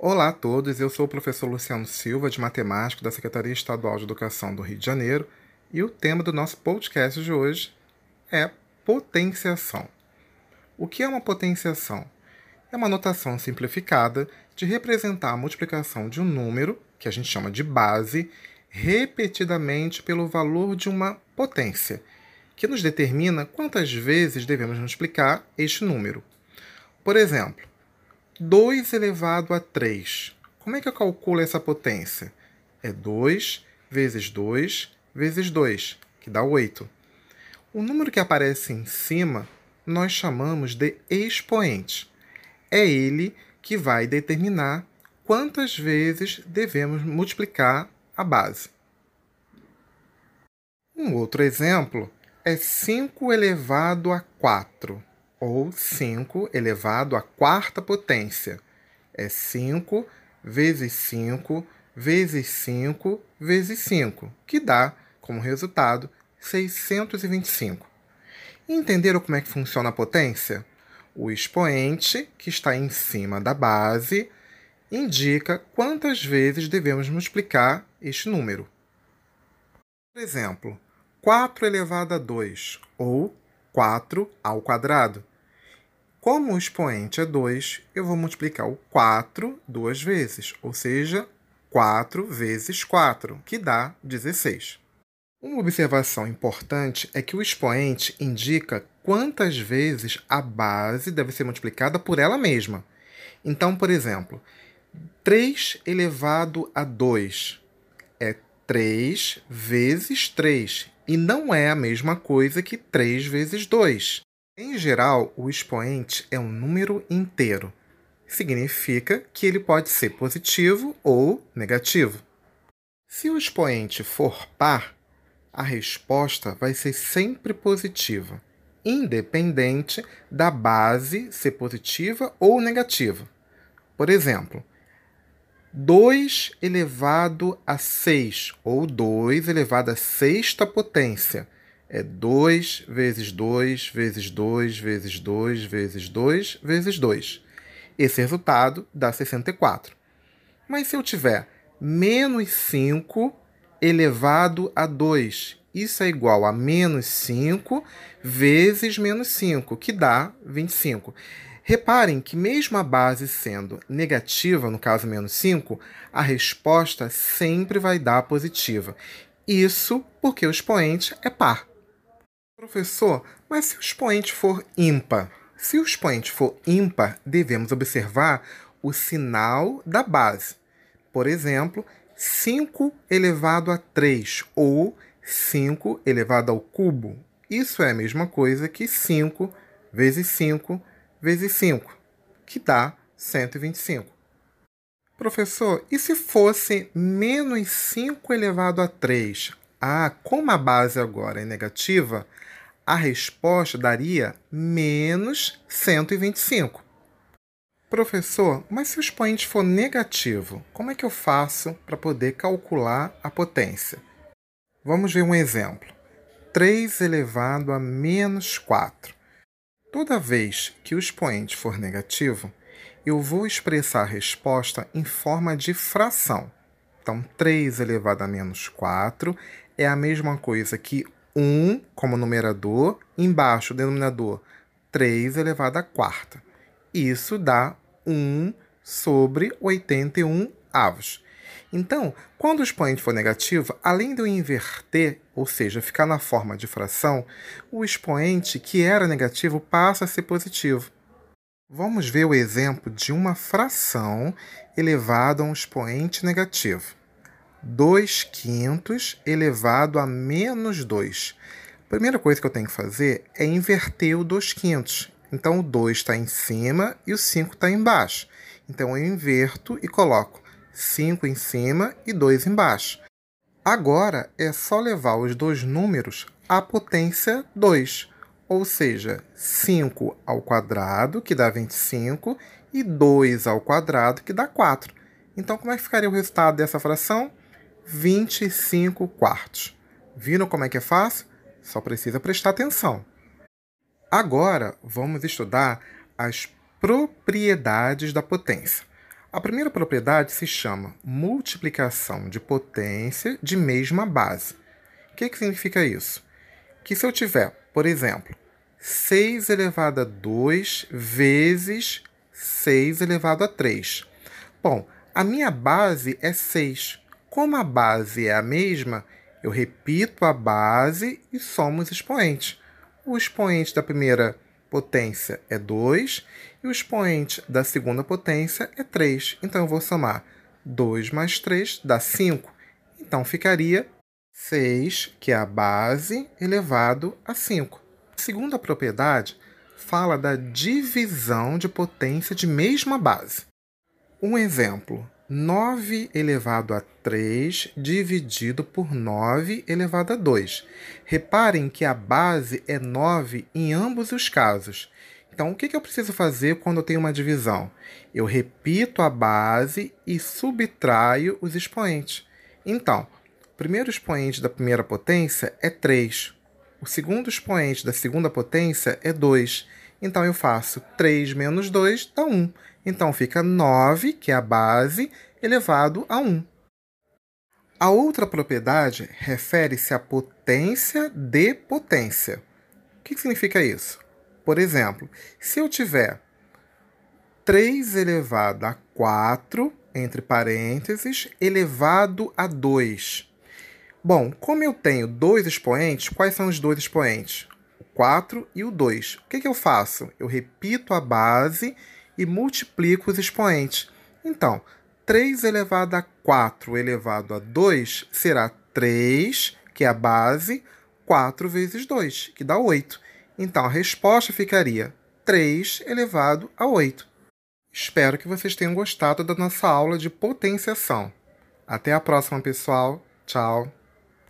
Olá a todos, eu sou o professor Luciano Silva, de Matemática da Secretaria Estadual de Educação do Rio de Janeiro, e o tema do nosso podcast de hoje é potenciação. O que é uma potenciação? É uma notação simplificada de representar a multiplicação de um número, que a gente chama de base, repetidamente pelo valor de uma potência, que nos determina quantas vezes devemos multiplicar este número. Por exemplo, 2 elevado a 3. Como é que eu calculo essa potência? É 2 vezes 2 vezes 2, que dá 8. O número que aparece em cima nós chamamos de expoente. É ele que vai determinar quantas vezes devemos multiplicar a base. Um outro exemplo é 5 elevado a 4 ou 5 elevado à quarta potência. É 5 vezes 5 vezes 5 vezes 5, que dá, como resultado, 625. Entenderam como é que funciona a potência? O expoente, que está em cima da base, indica quantas vezes devemos multiplicar este número. Por exemplo, 4 elevado a 2, ou 4 ao quadrado. Como o expoente é 2, eu vou multiplicar o 4 duas vezes, ou seja, 4 vezes 4, que dá 16. Uma observação importante é que o expoente indica quantas vezes a base deve ser multiplicada por ela mesma. Então, por exemplo, 3 elevado a 2 é 3 vezes 3, e não é a mesma coisa que 3 vezes 2. Em geral, o expoente é um número inteiro. Significa que ele pode ser positivo ou negativo. Se o expoente for par, a resposta vai ser sempre positiva, independente da base ser positiva ou negativa. Por exemplo, 2 elevado a 6, ou 2 elevado a sexta potência é 2 vezes 2 vezes 2 vezes 2 vezes 2 vezes 2. Esse resultado dá 64. Mas se eu tiver menos 5 elevado a 2, isso é igual a menos 5 vezes menos 5, que dá 25. Reparem que, mesmo a base sendo negativa, no caso menos 5, a resposta sempre vai dar positiva. Isso porque o expoente é par. Professor, mas se o expoente for ímpar? Se o expoente for ímpar, devemos observar o sinal da base. Por exemplo, 5 elevado a 3 ou 5 elevado ao cubo. Isso é a mesma coisa que 5 vezes 5 vezes 5, que dá 125. Professor, e se fosse menos 5 elevado a 3? Ah, como a base agora é negativa, a resposta daria menos 125. Professor, mas se o expoente for negativo, como é que eu faço para poder calcular a potência? Vamos ver um exemplo. 3 elevado a menos 4. Toda vez que o expoente for negativo, eu vou expressar a resposta em forma de fração. Então, 3 elevado a menos 4 é a mesma coisa que 1 como numerador, embaixo denominador 3 elevado à quarta. Isso dá 1 sobre 81 avos. Então, quando o expoente for negativo, além de eu inverter, ou seja, ficar na forma de fração, o expoente que era negativo passa a ser positivo. Vamos ver o exemplo de uma fração elevada a um expoente negativo. 2 quintos elevado a menos 2. A primeira coisa que eu tenho que fazer é inverter o 2 quintos. Então, o 2 está em cima e o 5 está embaixo. Então, eu inverto e coloco 5 em cima e 2 embaixo. Agora, é só levar os dois números à potência 2, ou seja, 5 ao quadrado, que dá 25, e 2 ao quadrado, que dá 4. Então, como é que ficaria o resultado dessa fração? 25 quartos. Viram como é que é fácil? Só precisa prestar atenção. Agora vamos estudar as propriedades da potência. A primeira propriedade se chama multiplicação de potência de mesma base. O que, que significa isso? Que se eu tiver, por exemplo, 6 elevado a 2 vezes 6 elevado a 3. Bom, a minha base é 6. Como a base é a mesma, eu repito a base e somo os expoentes. O expoente da primeira potência é 2 e o expoente da segunda potência é 3. Então eu vou somar 2 mais 3 dá 5. Então ficaria 6, que é a base, elevado a 5. A segunda propriedade fala da divisão de potência de mesma base. Um exemplo: 9 elevado a 3 dividido por 9 elevado a 2. Reparem que a base é 9 em ambos os casos. Então, o que eu preciso fazer quando eu tenho uma divisão? Eu repito a base e subtraio os expoentes. Então, o primeiro expoente da primeira potência é 3. O segundo expoente da segunda potência é 2. Então, eu faço 3 menos 2 dá 1. Então fica 9, que é a base, elevado a 1. A outra propriedade refere-se à potência de potência. O que significa isso? Por exemplo, se eu tiver 3 elevado a 4, entre parênteses, elevado a 2. Bom, como eu tenho dois expoentes, quais são os dois expoentes? O 4 e o 2. O que, que eu faço? Eu repito a base e multiplico os expoentes. Então, 3 elevado a 4 elevado a 2 será 3, que é a base, 4 vezes 2, que dá 8. Então, a resposta ficaria 3 elevado a 8. Espero que vocês tenham gostado da nossa aula de potenciação. Até a próxima, pessoal. Tchau.